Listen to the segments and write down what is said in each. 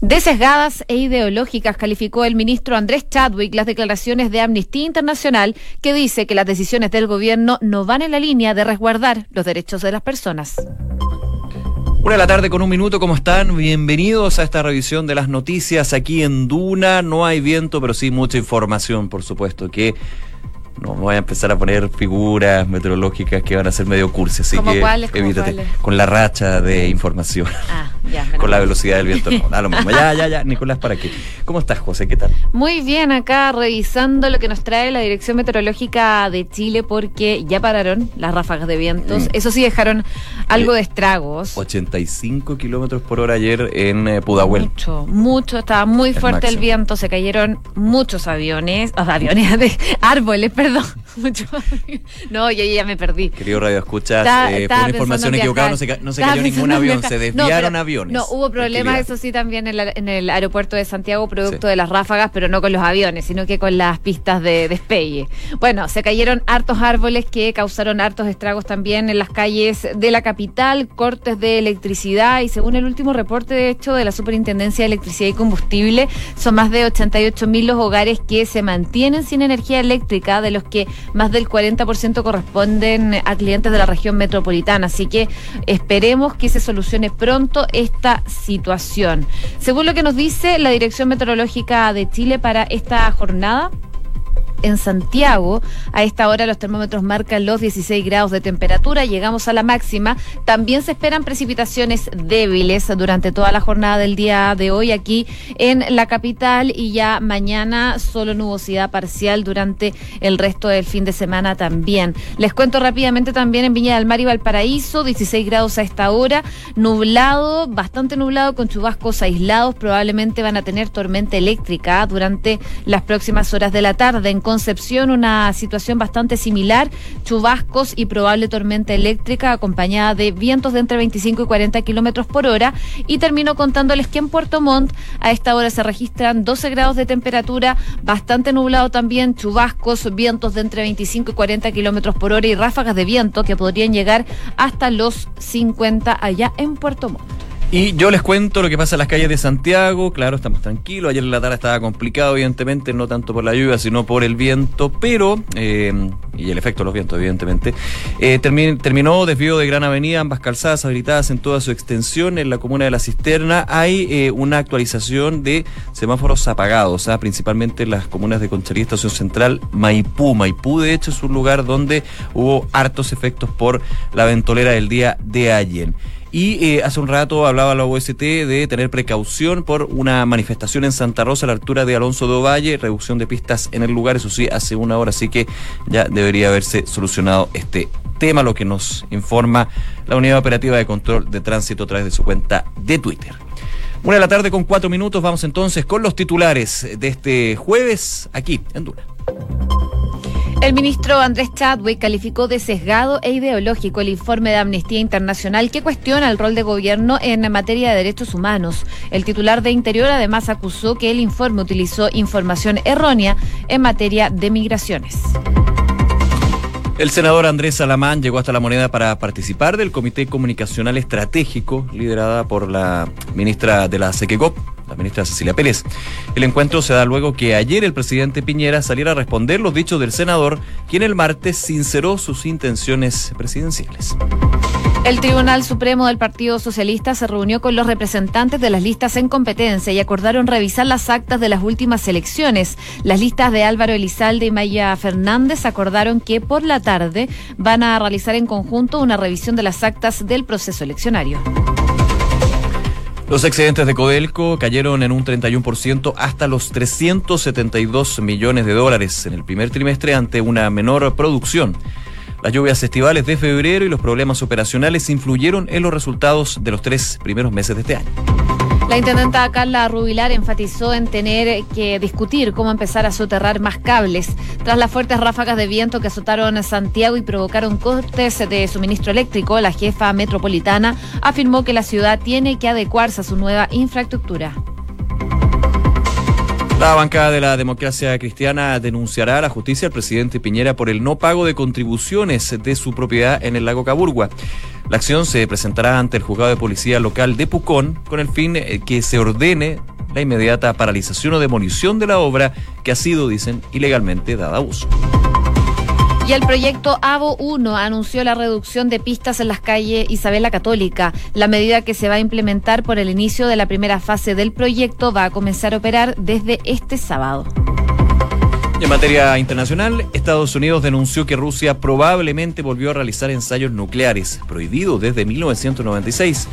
De sesgadas e ideológicas calificó el ministro Andrés Chadwick las declaraciones de Amnistía Internacional que dice que las decisiones del gobierno no van en la línea de resguardar los derechos de las personas. Una de la tarde con un minuto, ¿cómo están? Bienvenidos a esta revisión de las noticias aquí en Duna. No hay viento, pero sí mucha información, por supuesto, que no voy a empezar a poner figuras meteorológicas que van a ser medio cursi, así que cuáles, evítate. cuáles? Con la racha de información. Ah, ya. Con la velocidad del viento, no, da lo mismo. Ya, ya, ya. Nicolás, ¿para qué? ¿Cómo estás, José? ¿Qué tal? Muy bien, acá revisando lo que nos trae la Dirección Meteorológica de Chile porque ya pararon las ráfagas de vientos. Mm. Eso sí, dejaron algo de estragos. 85 kilómetros por hora ayer en eh, Pudahuel. Mucho, mucho, estaba muy El fuerte el viento, se cayeron muchos aviones, o sea, aviones de árboles, perdón. Muchos aviones. No, yo ya me perdí. Querido Radio Escuchas, eh, fue una información equivocada, no se, no se cayó ningún avión, se desviaron aviones. No, hubo problemas, eso sí, también en, la- en el aeropuerto de Santiago, producto Sí. de las ráfagas, pero no con los aviones, sino que con las pistas de despegue. Bueno, se cayeron hartos árboles que causaron hartos estragos también en las calles de la capital, cortes de electricidad y según el último reporte, de hecho, de la Superintendencia de Electricidad y Combustible, son más de 88 mil los hogares que se mantienen sin energía eléctrica, de los que más del 40% corresponden a clientes de la región metropolitana. Así que esperemos que se solucione pronto esta situación. Según lo que nos dice la Dirección Meteorológica de Chile para esta jornada, en Santiago. A esta hora los termómetros marcan los 16 grados de temperatura, llegamos a la máxima. También se esperan precipitaciones débiles durante toda la jornada del día de hoy aquí en la capital y ya mañana solo nubosidad parcial durante el resto del fin de semana también. Les cuento rápidamente también en Viña del Mar y Valparaíso, 16 grados a esta hora, nublado, bastante nublado con chubascos aislados, probablemente van a tener tormenta eléctrica durante las próximas horas de la tarde. Concepción una situación bastante similar, chubascos y probable tormenta eléctrica acompañada de vientos de entre 25 y 40 kilómetros por hora. Y termino contándoles que en Puerto Montt a esta hora se registran 12 grados de temperatura, bastante nublado también, chubascos, vientos de entre 25 y 40 kilómetros por hora y ráfagas de viento que podrían llegar hasta los 50 allá en Puerto Montt. Y yo les cuento lo que pasa en las calles de Santiago. Claro, estamos tranquilos. Ayer en la tarde estaba complicado, evidentemente, no tanto por la lluvia, sino por el viento, pero, eh, y el efecto de los vientos, evidentemente. Eh, termi- terminó desvío de Gran Avenida, ambas calzadas habilitadas en toda su extensión. En la comuna de La Cisterna hay eh, una actualización de semáforos apagados, ¿ah? principalmente en las comunas de Conchalí, Estación Central, Maipú. Maipú, de hecho, es un lugar donde hubo hartos efectos por la ventolera del día de ayer. Y eh, hace un rato hablaba la OST de tener precaución por una manifestación en Santa Rosa a la altura de Alonso de Ovalle, reducción de pistas en el lugar, eso sí, hace una hora, así que ya debería haberse solucionado este tema, lo que nos informa la Unidad Operativa de Control de Tránsito a través de su cuenta de Twitter. Una de la tarde con cuatro minutos, vamos entonces con los titulares de este jueves aquí en Duna. El ministro Andrés Chadwick calificó de sesgado e ideológico el informe de Amnistía Internacional que cuestiona el rol de gobierno en materia de derechos humanos. El titular de Interior además acusó que el informe utilizó información errónea en materia de migraciones. El senador Andrés Salamán llegó hasta la moneda para participar del Comité Comunicacional Estratégico, liderada por la ministra de la SEQECOP, la ministra Cecilia Pérez. El encuentro se da luego que ayer el presidente Piñera saliera a responder los dichos del senador, quien el martes sinceró sus intenciones presidenciales. El Tribunal Supremo del Partido Socialista se reunió con los representantes de las listas en competencia y acordaron revisar las actas de las últimas elecciones. Las listas de Álvaro Elizalde y Maya Fernández acordaron que por la tarde van a realizar en conjunto una revisión de las actas del proceso eleccionario. Los excedentes de Codelco cayeron en un 31% hasta los 372 millones de dólares en el primer trimestre ante una menor producción. Las lluvias estivales de febrero y los problemas operacionales influyeron en los resultados de los tres primeros meses de este año. La intendenta Carla Rubilar enfatizó en tener que discutir cómo empezar a soterrar más cables. Tras las fuertes ráfagas de viento que azotaron Santiago y provocaron cortes de suministro eléctrico, la jefa metropolitana afirmó que la ciudad tiene que adecuarse a su nueva infraestructura. La bancada de la democracia cristiana denunciará a la justicia al presidente Piñera por el no pago de contribuciones de su propiedad en el lago Caburgua. La acción se presentará ante el juzgado de policía local de Pucón con el fin eh, que se ordene la inmediata paralización o demolición de la obra que ha sido, dicen, ilegalmente dada a uso. Y el proyecto AVO 1 anunció la reducción de pistas en las calles Isabel la Católica. La medida que se va a implementar por el inicio de la primera fase del proyecto va a comenzar a operar desde este sábado. En materia internacional, Estados Unidos denunció que Rusia probablemente volvió a realizar ensayos nucleares, prohibidos desde 1996.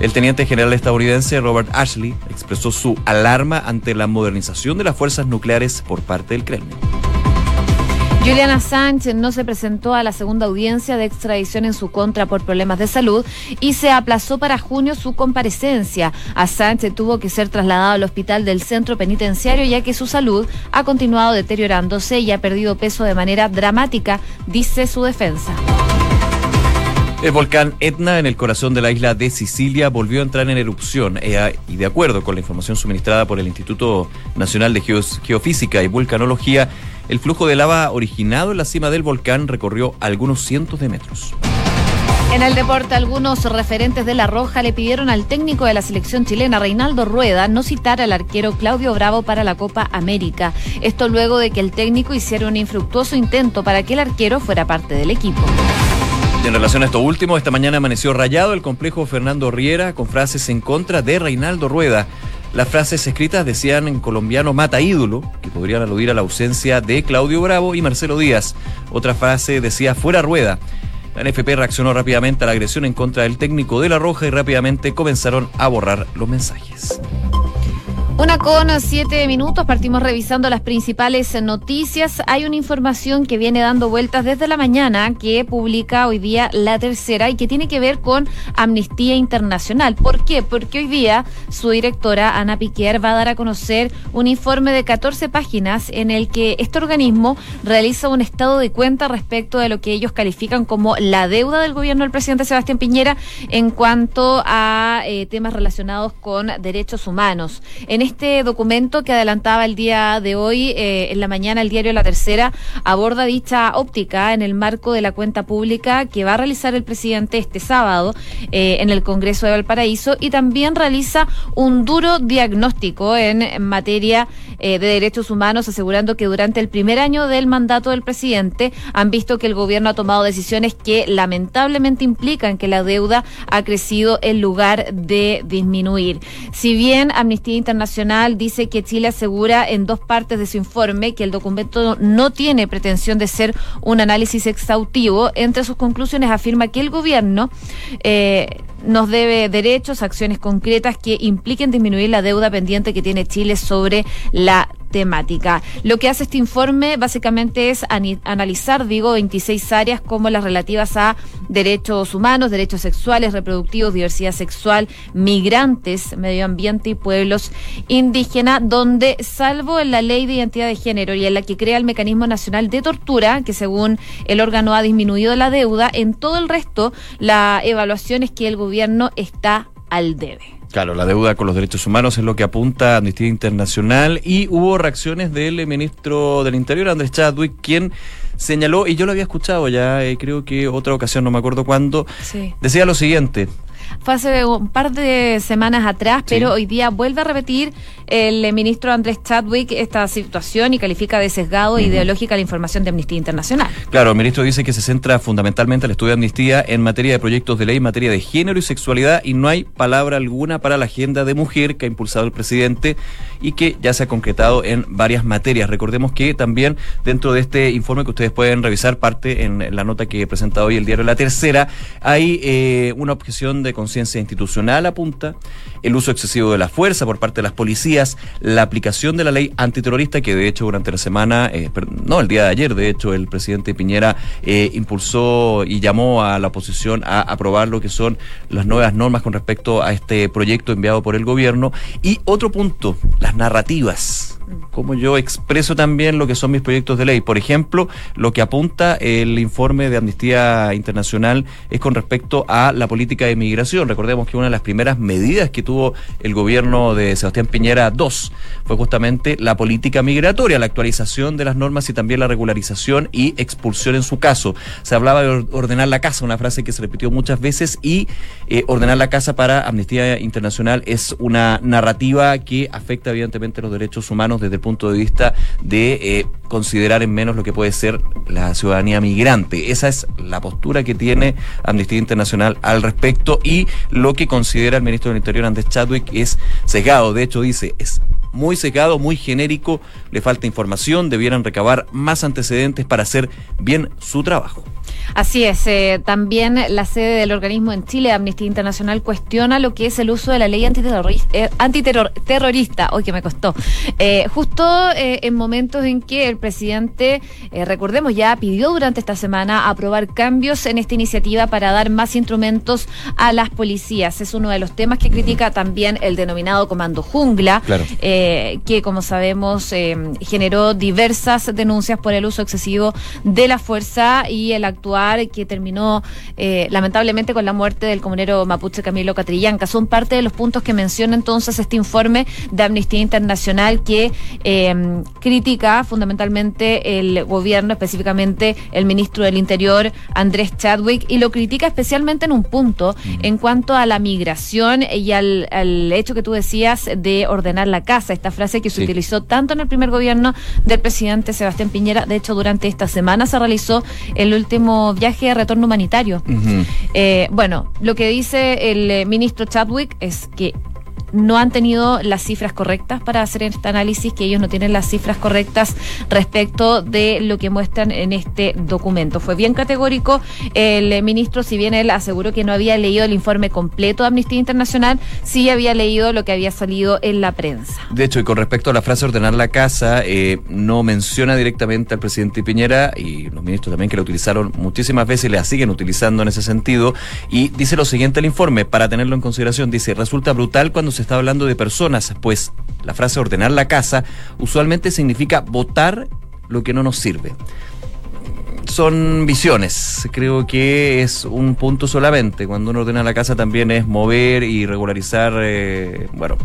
El teniente general estadounidense Robert Ashley expresó su alarma ante la modernización de las fuerzas nucleares por parte del Kremlin. Julian Assange no se presentó a la segunda audiencia de extradición en su contra por problemas de salud y se aplazó para junio su comparecencia. Assange tuvo que ser trasladado al hospital del centro penitenciario ya que su salud ha continuado deteriorándose y ha perdido peso de manera dramática, dice su defensa. El volcán Etna en el corazón de la isla de Sicilia volvió a entrar en erupción eh, y de acuerdo con la información suministrada por el Instituto Nacional de Geofísica y Vulcanología, el flujo de lava originado en la cima del volcán recorrió algunos cientos de metros. En el deporte, algunos referentes de La Roja le pidieron al técnico de la selección chilena, Reinaldo Rueda, no citar al arquero Claudio Bravo para la Copa América. Esto luego de que el técnico hiciera un infructuoso intento para que el arquero fuera parte del equipo. En relación a esto último, esta mañana amaneció rayado el complejo Fernando Riera con frases en contra de Reinaldo Rueda. Las frases escritas decían en colombiano mata ídolo, que podrían aludir a la ausencia de Claudio Bravo y Marcelo Díaz. Otra frase decía fuera rueda. La NFP reaccionó rápidamente a la agresión en contra del técnico de La Roja y rápidamente comenzaron a borrar los mensajes. Una con siete minutos, partimos revisando las principales noticias. Hay una información que viene dando vueltas desde la mañana que publica hoy día la tercera y que tiene que ver con Amnistía Internacional. ¿Por qué? Porque hoy día su directora, Ana Piquer, va a dar a conocer un informe de 14 páginas en el que este organismo realiza un estado de cuenta respecto de lo que ellos califican como la deuda del gobierno del presidente Sebastián Piñera en cuanto a eh, temas relacionados con derechos humanos. Este documento que adelantaba el día de hoy, eh, en la mañana, el diario La Tercera aborda dicha óptica en el marco de la cuenta pública que va a realizar el presidente este sábado eh, en el Congreso de Valparaíso y también realiza un duro diagnóstico en materia eh, de derechos humanos, asegurando que durante el primer año del mandato del presidente han visto que el gobierno ha tomado decisiones que lamentablemente implican que la deuda ha crecido en lugar de disminuir. Si bien Amnistía Internacional dice que Chile asegura en dos partes de su informe que el documento no tiene pretensión de ser un análisis exhaustivo. Entre sus conclusiones afirma que el gobierno eh, nos debe derechos, acciones concretas que impliquen disminuir la deuda pendiente que tiene Chile sobre la temática. Lo que hace este informe básicamente es analizar, digo, 26 áreas como las relativas a derechos humanos, derechos sexuales, reproductivos, diversidad sexual, migrantes, medio ambiente y pueblos indígenas, donde, salvo en la ley de identidad de género y en la que crea el mecanismo nacional de tortura, que según el órgano ha disminuido la deuda, en todo el resto la evaluación es que el gobierno está al debe. Claro, la deuda con los derechos humanos es lo que apunta Amnistía Internacional y hubo reacciones del ministro del Interior, Andrés Chadwick, quien señaló, y yo lo había escuchado ya, eh, creo que otra ocasión, no me acuerdo cuándo, decía lo siguiente, fue hace un par de semanas atrás, pero hoy día vuelve a repetir el ministro Andrés Chadwick esta situación y califica de sesgado e ideológica la información de Amnistía Internacional. Claro, el ministro dice que se centra fundamentalmente el estudio de amnistía en materia de proyectos de ley en materia de género y sexualidad y no hay palabra alguna para la agenda de mujer que ha impulsado el presidente y que ya se ha concretado en varias materias. Recordemos que también dentro de este informe que ustedes pueden revisar, parte en la nota que presenta hoy el diario La Tercera, hay eh, una objeción de conciencia institucional apunta, el uso excesivo de la fuerza por parte de las policías, la aplicación de la ley antiterrorista que de hecho durante la semana, eh, no, el día de ayer de hecho el presidente Piñera eh, impulsó y llamó a la oposición a aprobar lo que son las nuevas normas con respecto a este proyecto enviado por el gobierno. Y otro punto, las narrativas cómo yo expreso también lo que son mis proyectos de ley. Por ejemplo, lo que apunta el informe de Amnistía Internacional es con respecto a la política de migración. Recordemos que una de las primeras medidas que tuvo el gobierno de Sebastián Piñera II fue justamente la política migratoria, la actualización de las normas y también la regularización y expulsión en su caso. Se hablaba de ordenar la casa, una frase que se repitió muchas veces, y eh, ordenar la casa para Amnistía Internacional es una narrativa que afecta evidentemente los derechos humanos desde el punto de vista de eh, considerar en menos lo que puede ser la ciudadanía migrante. Esa es la postura que tiene Amnistía Internacional al respecto y lo que considera el ministro del Interior, Andrés Chadwick, es cegado. De hecho, dice, es muy secado, muy genérico, le falta información, debieran recabar más antecedentes para hacer bien su trabajo. Así es, eh, también la sede del organismo en Chile, Amnistía Internacional, cuestiona lo que es el uso de la ley antiterrorista, eh, hoy que me costó, eh, justo en momentos en que el presidente, recordemos ya, pidió durante esta semana aprobar cambios en esta iniciativa para dar más instrumentos a las policías. Es uno de los temas que critica también el denominado Comando Jungla, que como sabemos generó diversas denuncias por el uso excesivo de la fuerza y el actual que terminó eh, lamentablemente con la muerte del comunero mapuche Camilo Catrillanca. Son parte de los puntos que menciona entonces este informe de Amnistía Internacional que em, critica fundamentalmente el gobierno, específicamente el ministro del Interior, Andrés Chadwick, y lo critica especialmente en un punto en cuanto a la migración y al, hecho que tú decías de ordenar la casa, esta frase que se utilizó tanto en el primer gobierno del presidente Sebastián Piñera, de hecho durante esta semana se realizó el último viaje de retorno humanitario. Eh, bueno, lo que dice el eh, ministro Chadwick es que no han tenido las cifras correctas para hacer este análisis, que ellos no tienen las cifras correctas respecto de lo que muestran en este documento. Fue bien categórico el ministro, si bien él aseguró que no había leído el informe completo de Amnistía Internacional, sí había leído lo que había salido en la prensa. De hecho, y con respecto a la frase ordenar la casa, eh, no menciona directamente al presidente Piñera y los ministros también que la utilizaron muchísimas veces y la siguen utilizando en ese sentido. Y dice lo siguiente el informe, para tenerlo en consideración, dice, resulta brutal cuando se está hablando de personas, pues la frase ordenar la casa usualmente significa votar lo que no nos sirve. Son visiones, creo que es un punto solamente. Cuando uno ordena la casa también es mover y regularizar, eh, bueno,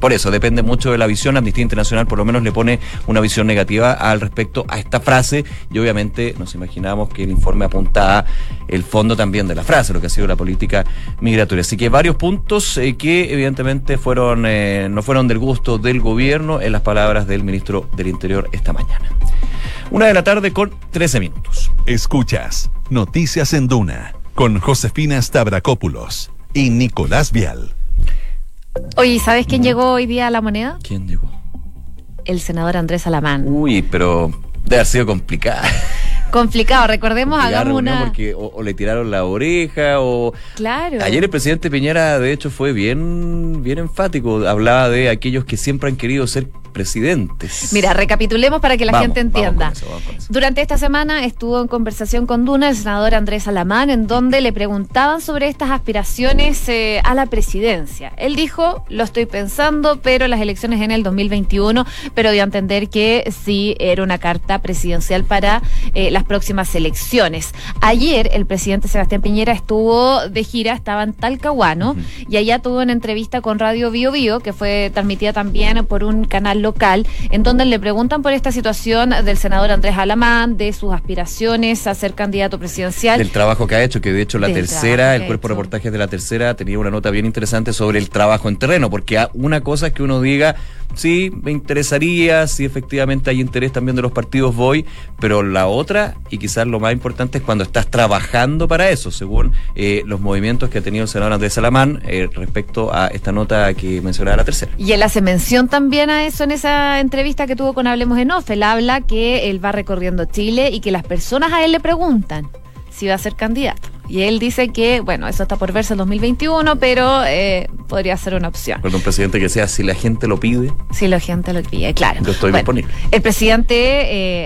por eso, depende mucho de la visión. Amnistía Internacional por lo menos le pone una visión negativa al respecto a esta frase y obviamente nos imaginamos que el informe apunta a el fondo también de la frase, lo que ha sido la política migratoria. Así que varios puntos eh, que evidentemente eh, no fueron del gusto del gobierno en las palabras del ministro del Interior esta mañana. Una de la tarde con 13 minutos. Escuchas Noticias en Duna con Josefina Stavrakopoulos y Nicolás Vial. Oye, ¿sabes quién llegó hoy día a la moneda? ¿Quién llegó? El senador Andrés Alamán. Uy, pero debe haber sido complicado. Complicado, recordemos, hagamos una. Porque o, le tiraron la oreja o. Claro. Ayer el presidente Piñera, de hecho, fue bien, bien enfático. Hablaba de aquellos que siempre han querido ser presidentes. Mira, recapitulemos para que la gente entienda. Durante esta semana estuvo en conversación con Duna el senador Andrés Alamán, en donde le preguntaban sobre estas aspiraciones eh, a la presidencia. Él dijo, lo estoy pensando, pero las elecciones en el 2021, pero dio a entender que sí era una carta presidencial para eh, las próximas elecciones. Ayer el presidente Sebastián Piñera estuvo de gira, estaba en Talcahuano, y allá tuvo una entrevista con Radio Bio Bio, que fue transmitida también por un canal local, en donde le preguntan por esta situación del senador Andrés Alamán, de sus aspiraciones a ser candidato presidencial. Del trabajo que ha hecho, que de hecho la tercera, el cuerpo de reportajes de la tercera tenía una nota bien interesante sobre el trabajo en terreno, porque una cosa es que uno diga, sí, me interesaría, si efectivamente hay interés también de los partidos, voy, pero la otra, y quizás lo más importante, es cuando estás trabajando para eso, según eh, los movimientos que ha tenido el senador Andrés Salamán eh, respecto a esta nota que mencionaba la tercera. Y él hace mención también a eso en esa entrevista que tuvo con Hablemos en Off. Él habla que él va recorriendo Chile y que las personas a él le preguntan si va a ser candidato. Y él dice que, bueno, eso está por verse en 2021, pero eh, podría ser una opción. Perdón, presidente, que sea si la gente lo pide. Si la gente lo pide, claro. Yo estoy disponible. El presidente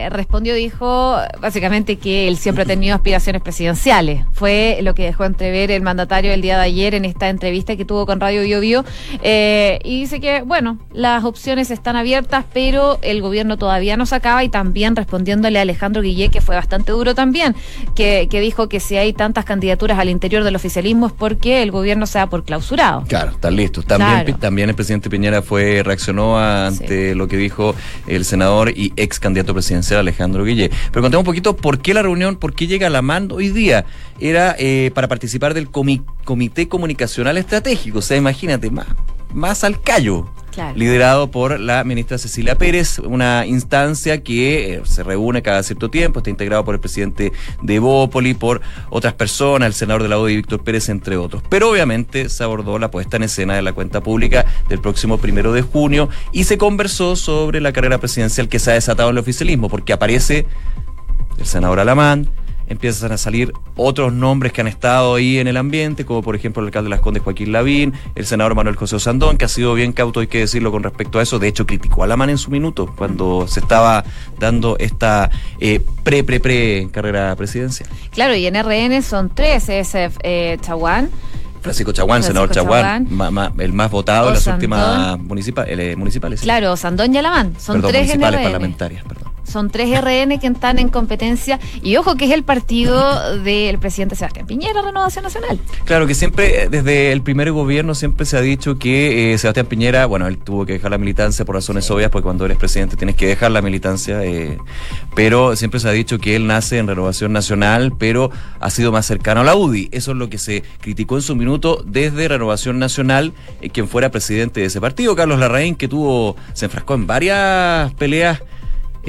eh, respondió, dijo básicamente que él siempre ha tenido aspiraciones presidenciales. Fue lo que dejó entrever el mandatario el día de ayer en esta entrevista que tuvo con Radio Bio Bio. Eh, y dice que, bueno, las opciones están abiertas, pero el gobierno todavía no se acaba y también respondiéndole a Alejandro Guillé, que fue bastante duro también, que, que dijo que si hay tantas candidaturas al interior del oficialismo es porque el gobierno se da por clausurado. Claro, están listos. También, también el presidente Piñera fue reaccionó ante lo que dijo el senador y ex candidato presidencial Alejandro Guille. Pero contemos un poquito por qué la reunión, por qué llega la mando hoy día. Era eh, para participar del Comité Comunicacional Estratégico. O sea, imagínate, más, más al callo liderado por la ministra Cecilia Pérez, una instancia que eh, se reúne cada cierto tiempo, está integrado por el presidente de Bópoli, por otras personas, el senador de la ODI, Víctor Pérez, entre otros. Pero obviamente se abordó la puesta en escena de la cuenta pública del próximo primero de junio y se conversó sobre la carrera presidencial que se ha desatado en el oficialismo, porque aparece el senador Alamán, empiezan a salir otros nombres que han estado ahí en el ambiente, como por ejemplo el alcalde de Las Condes Joaquín Lavín, el senador Manuel José Sandón, que ha sido bien cauto, hay que decirlo con respecto a eso. De hecho, criticó a la mano en su minuto cuando se estaba dando esta eh, pre, pre, pre carrera presidencial. Claro, y en RN son tres, es eh, Chaguán. Francisco Chaguán, senador Chaguán, el más votado en las últimas eh, municipales. Claro, Sandón y Alamán, son tres municipales parlamentarias, perdón. Son tres RN que están en competencia. Y ojo que es el partido del presidente Sebastián Piñera, Renovación Nacional. Claro, que siempre, eh, desde el primer gobierno, siempre se ha dicho que eh, Sebastián Piñera, bueno, él tuvo que dejar la militancia por razones obvias, porque cuando eres presidente tienes que dejar la militancia. Eh, pero siempre se ha dicho que él nace en Renovación Nacional, pero ha sido más cercano a la UDI. Eso es lo que se criticó en su minuto desde Renovación Nacional, quien fuera presidente de ese partido, Carlos Larraín, que tuvo, se enfrascó en varias peleas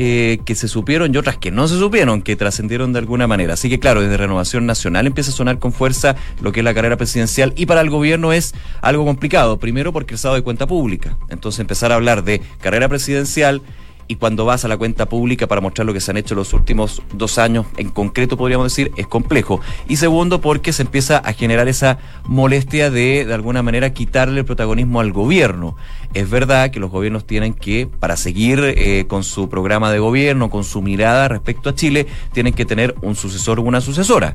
eh, que se supieron y otras que no se supieron, que trascendieron de alguna manera. Así que claro, desde Renovación Nacional empieza a sonar con fuerza lo que es la carrera presidencial y para el gobierno es algo complicado. Primero porque el estado de cuenta pública. Entonces empezar a hablar de carrera presidencial y cuando vas a la cuenta pública para mostrar lo que se han hecho los últimos dos años, en concreto podríamos decir, es complejo. Y segundo, porque se empieza a generar esa molestia de, de alguna manera, quitarle el protagonismo al gobierno. Es verdad que los gobiernos tienen que, para seguir eh, con su programa de gobierno, con su mirada respecto a Chile, tienen que tener un sucesor o una sucesora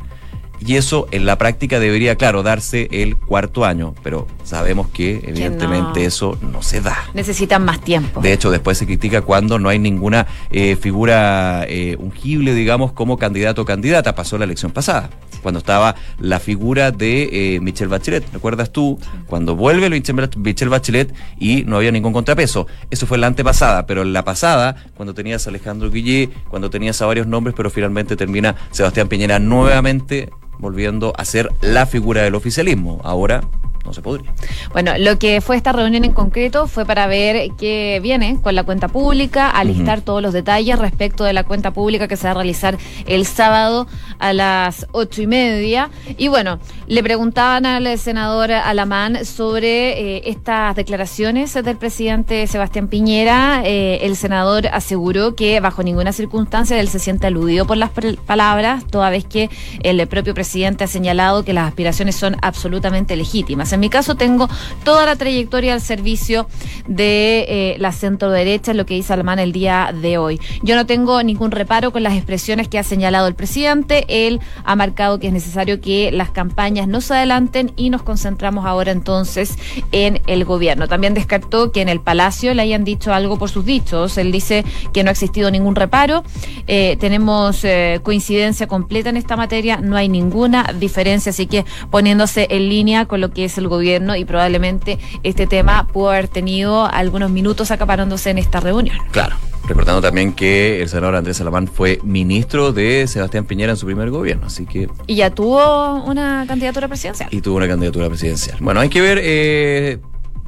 y eso en la práctica debería, claro, darse el cuarto año, pero sabemos que evidentemente eso no se da. Necesitan más tiempo. De hecho, después se critica cuando no hay ninguna eh, figura eh, ungible, digamos, como candidato o candidata. Pasó la elección pasada, cuando estaba la figura de eh, Michelle Bachelet. ¿Recuerdas tú? Cuando vuelve Michelle Bachelet y no había ningún contrapeso. Eso fue la antepasada, pero en la pasada, cuando tenías a Alejandro Guillé, cuando tenías a varios nombres, pero finalmente termina Sebastián Piñera nuevamente volviendo a ser la figura del oficialismo. Ahora no se podría. Bueno, lo que fue esta reunión en concreto fue para ver qué viene con la cuenta pública, alistar todos los detalles respecto de la cuenta pública que se va a realizar el sábado a las ocho y media. Y bueno, le preguntaban al senador Alamán sobre eh, estas declaraciones del presidente Sebastián Piñera. Eh, el senador aseguró que bajo ninguna circunstancia él se siente aludido por las palabras, toda vez que el propio presidente ha señalado que las aspiraciones son absolutamente legítimas. En mi caso tengo toda la trayectoria al servicio de eh, la centro derecha, lo que dice Alemán el día de hoy. Yo no tengo ningún reparo con las expresiones que ha señalado el presidente. Él ha marcado que es necesario que las campañas no se adelanten y nos concentramos ahora entonces en el gobierno. También descartó que en el Palacio le hayan dicho algo por sus dichos. Él dice que no ha existido ningún reparo. Eh, tenemos eh, coincidencia completa en esta materia. No hay ninguna diferencia. Así que poniéndose en línea con lo que es el gobierno y probablemente este tema pudo haber tenido algunos minutos acaparándose en esta reunión. Claro. Recordando también que el senador Andrés Salamán fue ministro de Sebastián Piñera en su primer gobierno, así que... Y ya tuvo una candidatura presidencial. Y tuvo una candidatura presidencial. Bueno, hay que ver... Eh,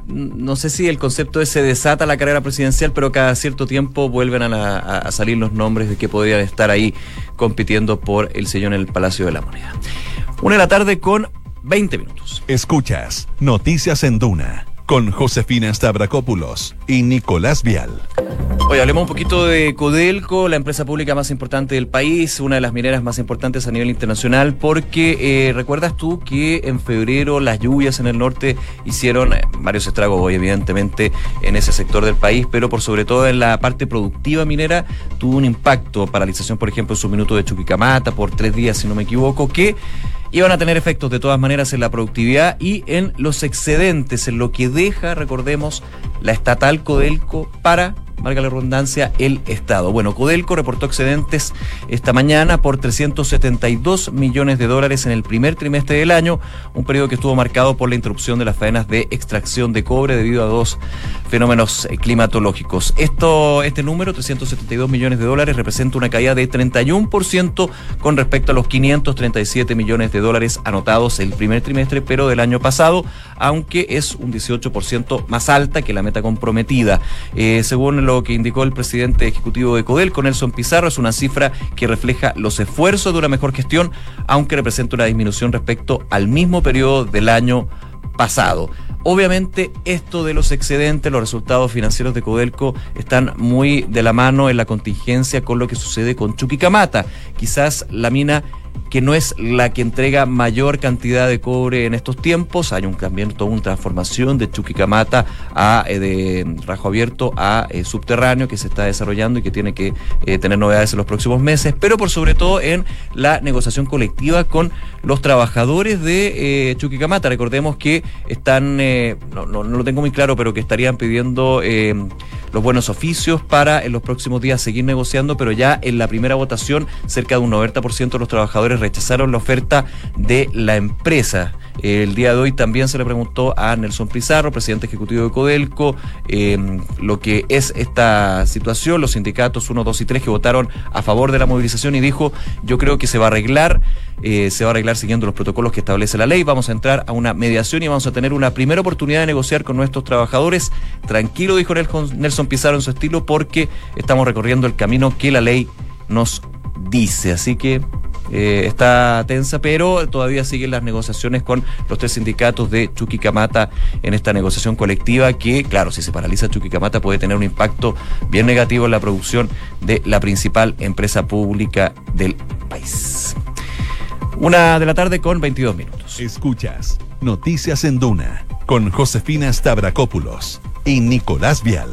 no sé si el concepto es se desata la carrera presidencial, pero cada cierto tiempo vuelven a, a, salir los nombres de que podrían estar ahí compitiendo por el sellón en el Palacio de la Moneda. Una de la tarde con 20 minutos. Escuchas Noticias en Duna con Josefina Stavrakopoulos y Nicolás Vial. Oye, hablemos un poquito de Codelco, la empresa pública más importante del país, una de las mineras más importantes a nivel internacional, porque eh, recuerdas tú que en febrero las lluvias en el norte hicieron eh, varios estragos, hoy evidentemente, en ese sector del país, pero por sobre todo en la parte productiva minera tuvo un impacto, paralización, por ejemplo, en su minuto de Chuquicamata por tres días, si no me equivoco, que iban a tener efectos de todas maneras en la productividad y en los excedentes, en lo que deja, recordemos, la estatal Codelco para valga la redundancia, el Estado. Bueno, Codelco reportó excedentes esta mañana por 372 millones de dólares en el primer trimestre del año, un periodo que estuvo marcado por la interrupción de las faenas de extracción de cobre debido a dos fenómenos eh, climatológicos. Esto, este número, 372 millones de dólares, representa una caída de 31% con respecto a los 537 millones de dólares anotados el primer trimestre, pero del año pasado, aunque es un 18% más alta que la meta comprometida. Eh, según lo que indicó el presidente ejecutivo de Codelco, Nelson Pizarro, es una cifra que refleja los esfuerzos de una mejor gestión, aunque representa una disminución respecto al mismo periodo del año pasado. Obviamente esto de los excedentes, los resultados financieros de Codelco están muy de la mano en la contingencia con lo que sucede con Chuquicamata. Quizás la mina que no es la que entrega mayor cantidad de cobre en estos tiempos. Hay un también toda una transformación de Chuquicamata a eh, de Rajo Abierto a eh, subterráneo que se está desarrollando y que tiene que eh, tener novedades en los próximos meses, pero por sobre todo en la negociación colectiva con los trabajadores de Chuquicamata. Recordemos que están, no, no, lo tengo muy claro, pero que estarían pidiendo los buenos oficios para en los próximos días seguir negociando, pero ya en la primera votación cerca de un 90% de los trabajadores rechazaron la oferta de la empresa. El día de hoy también se le preguntó a Nelson Pizarro, presidente ejecutivo de Codelco, em, lo que es esta situación, los sindicatos 1, 2 y 3 que votaron a favor de la movilización y dijo, yo creo que se va a arreglar, eh, se va a arreglar siguiendo los protocolos que establece la ley, vamos a entrar a una mediación y vamos a tener una primera oportunidad de negociar con nuestros trabajadores. Tranquilo, dijo Nelson Pizarro en su estilo, porque estamos recorriendo el camino que la ley nos dice. Así que eh, está tensa, pero todavía siguen las negociaciones con los tres sindicatos de Chuquicamata en esta negociación colectiva que, claro, si se paraliza Chuquicamata puede tener un impacto bien negativo en la producción de la principal empresa pública del país. Una de la tarde con 22 minutos. Escuchas Noticias en Duna con Josefina Stavrakopoulos y Nicolás Vial.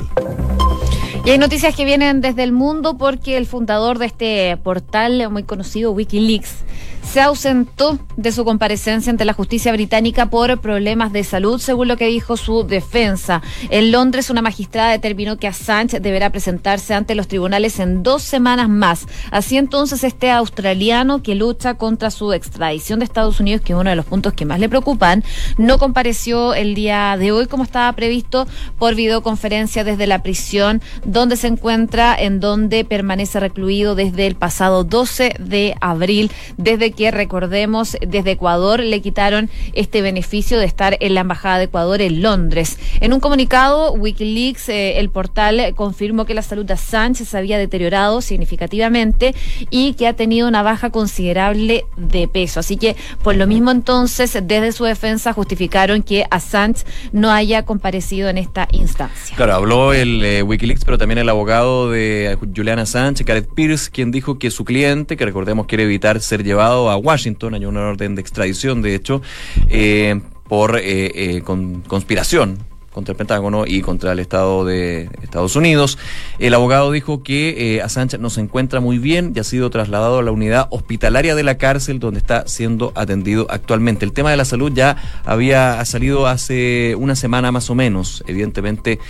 Y hay noticias que vienen desde el mundo porque el fundador de este portal muy conocido, Wikileaks, se ausentó de su comparecencia ante la justicia británica por problemas de salud, según lo que dijo su defensa. En Londres, una magistrada determinó que Assange deberá presentarse ante los tribunales en dos semanas más. Así entonces, este australiano que lucha contra su extradición de Estados Unidos, que es uno de los puntos que más le preocupan, no compareció el día de hoy como estaba previsto por videoconferencia desde la prisión donde se encuentra, en donde permanece recluido desde el pasado 12 de abril, desde que recordemos desde Ecuador le quitaron este beneficio de estar en la Embajada de Ecuador en Londres. En un comunicado, Wikileaks, eh, el portal, confirmó que la salud de Sánchez se había deteriorado significativamente y que ha tenido una baja considerable de peso. Así que, por lo mismo entonces, desde su defensa justificaron que Assange no haya comparecido en esta instancia. Claro, habló el eh, Wikileaks, pero también el abogado de Juliana Sánchez, Gareth Pierce, quien dijo que su cliente, que recordemos quiere evitar ser llevado a Washington, hay una orden de extradición, de hecho, eh, por eh, eh, conspiración contra el Pentágono y contra el Estado de Estados Unidos. El abogado dijo que Assange no se encuentra muy bien y ha sido trasladado a la unidad hospitalaria de la cárcel donde está siendo atendido actualmente. El tema de la salud ya había salido hace una semana más o menos, evidentemente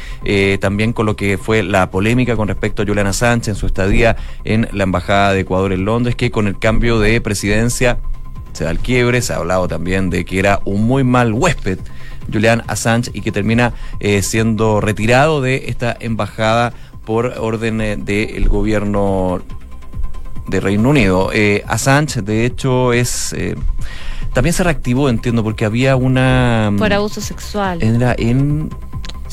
también con lo que fue la polémica con respecto a Juliana Sánchez en su estadía en la Embajada de Ecuador en Londres, que con el cambio de presidencia se da el quiebre, se ha hablado también de que era un muy mal huésped Julian Assange y que termina eh, siendo retirado de esta embajada por orden eh, del gobierno de Reino Unido. Eh, Assange, de hecho, es... también se reactivó, entiendo, porque había una... Por abuso sexual. Era en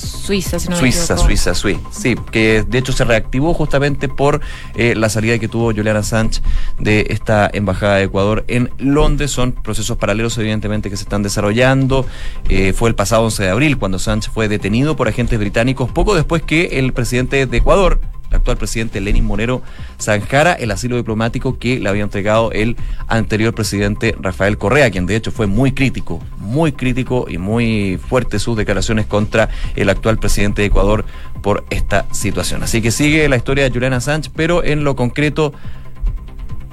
Suiza, si no Suiza, Suiza, Suiza, sí, que de hecho se reactivó justamente por eh, la salida que tuvo Juliana Sánchez de esta embajada de Ecuador en Londres. Son procesos paralelos, evidentemente, que se están desarrollando. Eh, fue el pasado 11 de abril cuando Sánchez fue detenido por agentes británicos, poco después que el presidente de Ecuador, el actual presidente Lenin Monero zanjara el asilo diplomático que le había entregado el anterior presidente Rafael Correa, quien de hecho fue muy crítico, muy crítico y muy fuerte sus declaraciones contra el actual presidente de Ecuador por esta situación. Así que sigue la historia de Juliana Sánchez, pero en lo concreto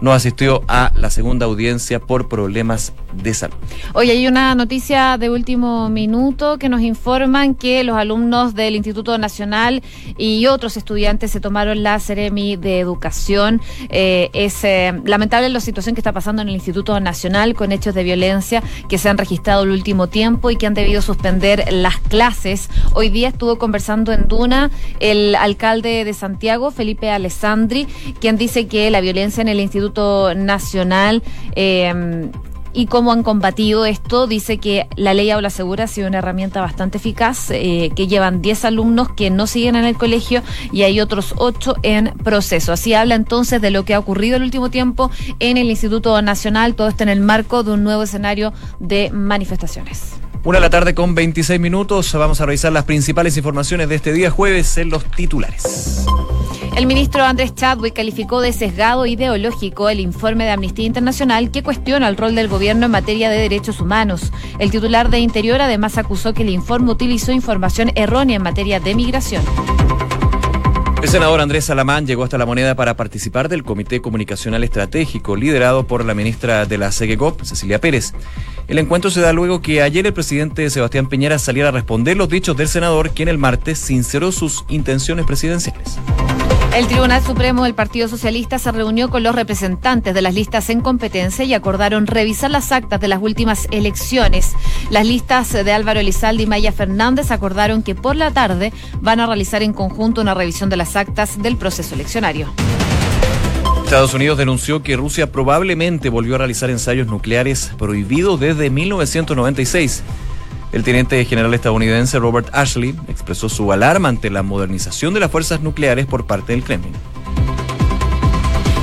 no asistió a la segunda audiencia por problemas de salud. Hoy hay una noticia de último minuto que nos informan que los alumnos del Instituto Nacional y otros estudiantes se tomaron la Ceremi de Educación. Eh, es eh, lamentable la situación que está pasando en el Instituto Nacional con hechos de violencia que se han registrado el último tiempo y que han debido suspender las clases. Hoy día estuvo conversando en Duna el alcalde de Santiago, Felipe Alessandri, quien dice que la violencia en el Instituto Nacional. Eh, y cómo han combatido esto. Dice que la ley Aula Segura ha sido una herramienta bastante eficaz, eh, que llevan 10 alumnos que no siguen en el colegio y hay otros 8 en proceso. Así habla entonces de lo que ha ocurrido el último tiempo en el Instituto Nacional, todo esto en el marco de un nuevo escenario de manifestaciones. Una de la tarde con 26 minutos. Vamos a revisar las principales informaciones de este día jueves en los titulares. El ministro Andrés Chadwick calificó de sesgado ideológico el informe de Amnistía Internacional que cuestiona el rol del gobierno en materia de derechos humanos. El titular de Interior además acusó que el informe utilizó información errónea en materia de migración. El senador Andrés Salamán llegó hasta la moneda para participar del Comité Comunicacional Estratégico liderado por la ministra de la CEGECOP, Cecilia Pérez. El encuentro se da luego que ayer el presidente Sebastián Piñera saliera a responder los dichos del senador, quien el martes sinceró sus intenciones presidenciales. El Tribunal Supremo del Partido Socialista se reunió con los representantes de las listas en competencia y acordaron revisar las actas de las últimas elecciones. Las listas de Álvaro Elizalde y Maya Fernández acordaron que por la tarde van a realizar en conjunto una revisión de las actas del proceso eleccionario. Estados Unidos denunció que Rusia probablemente volvió a realizar ensayos nucleares prohibidos desde 1996. El teniente general estadounidense Robert Ashley expresó su alarma ante la modernización de las fuerzas nucleares por parte del Kremlin.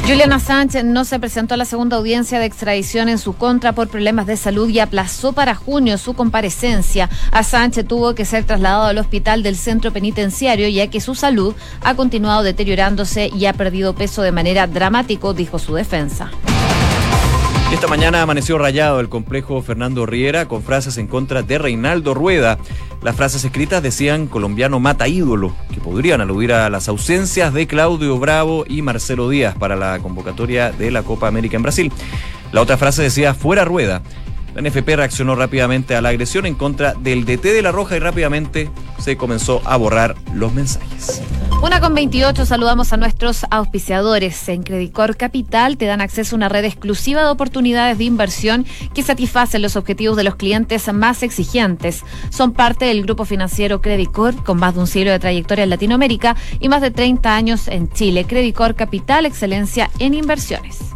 Julian Assange no se presentó a la segunda audiencia de extradición en su contra por problemas de salud y aplazó para junio su comparecencia. Assange tuvo que ser trasladado al hospital del centro penitenciario ya que su salud ha continuado deteriorándose y ha perdido peso de manera dramática, dijo su defensa. Esta mañana amaneció rayado el complejo Fernando Riera con frases en contra de Reinaldo Rueda. Las frases escritas decían colombiano mata ídolo, que podrían aludir a las ausencias de Claudio Bravo y Marcelo Díaz para la convocatoria de la Copa América en Brasil. La otra frase decía fuera Rueda la NFP reaccionó rápidamente a la agresión en contra del DT de La Roja y rápidamente se comenzó a borrar los mensajes. Una con 28, saludamos a nuestros auspiciadores. En Credicor Capital te dan acceso a una red exclusiva de oportunidades de inversión que satisfacen los objetivos de los clientes más exigentes. Son parte del grupo financiero Credicor, con más de un siglo de trayectoria en Latinoamérica y más de 30 años en Chile. Credicor Capital, excelencia en inversiones.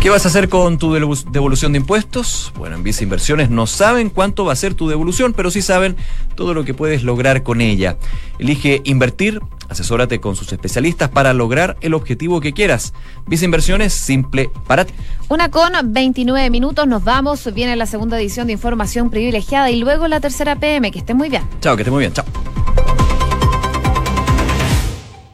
¿Qué vas a hacer con tu devolución de impuestos? Bueno, en Visa Inversiones no saben cuánto va a ser tu devolución, pero sí saben todo lo que puedes lograr con ella. Elige invertir, asesórate con sus especialistas para lograr el objetivo que quieras. Visa Inversiones, simple para ti. Una con 29 minutos, nos vamos. Viene la segunda edición de Información Privilegiada y luego la tercera PM. Que esté muy bien. Chao, que esté muy bien. Chao.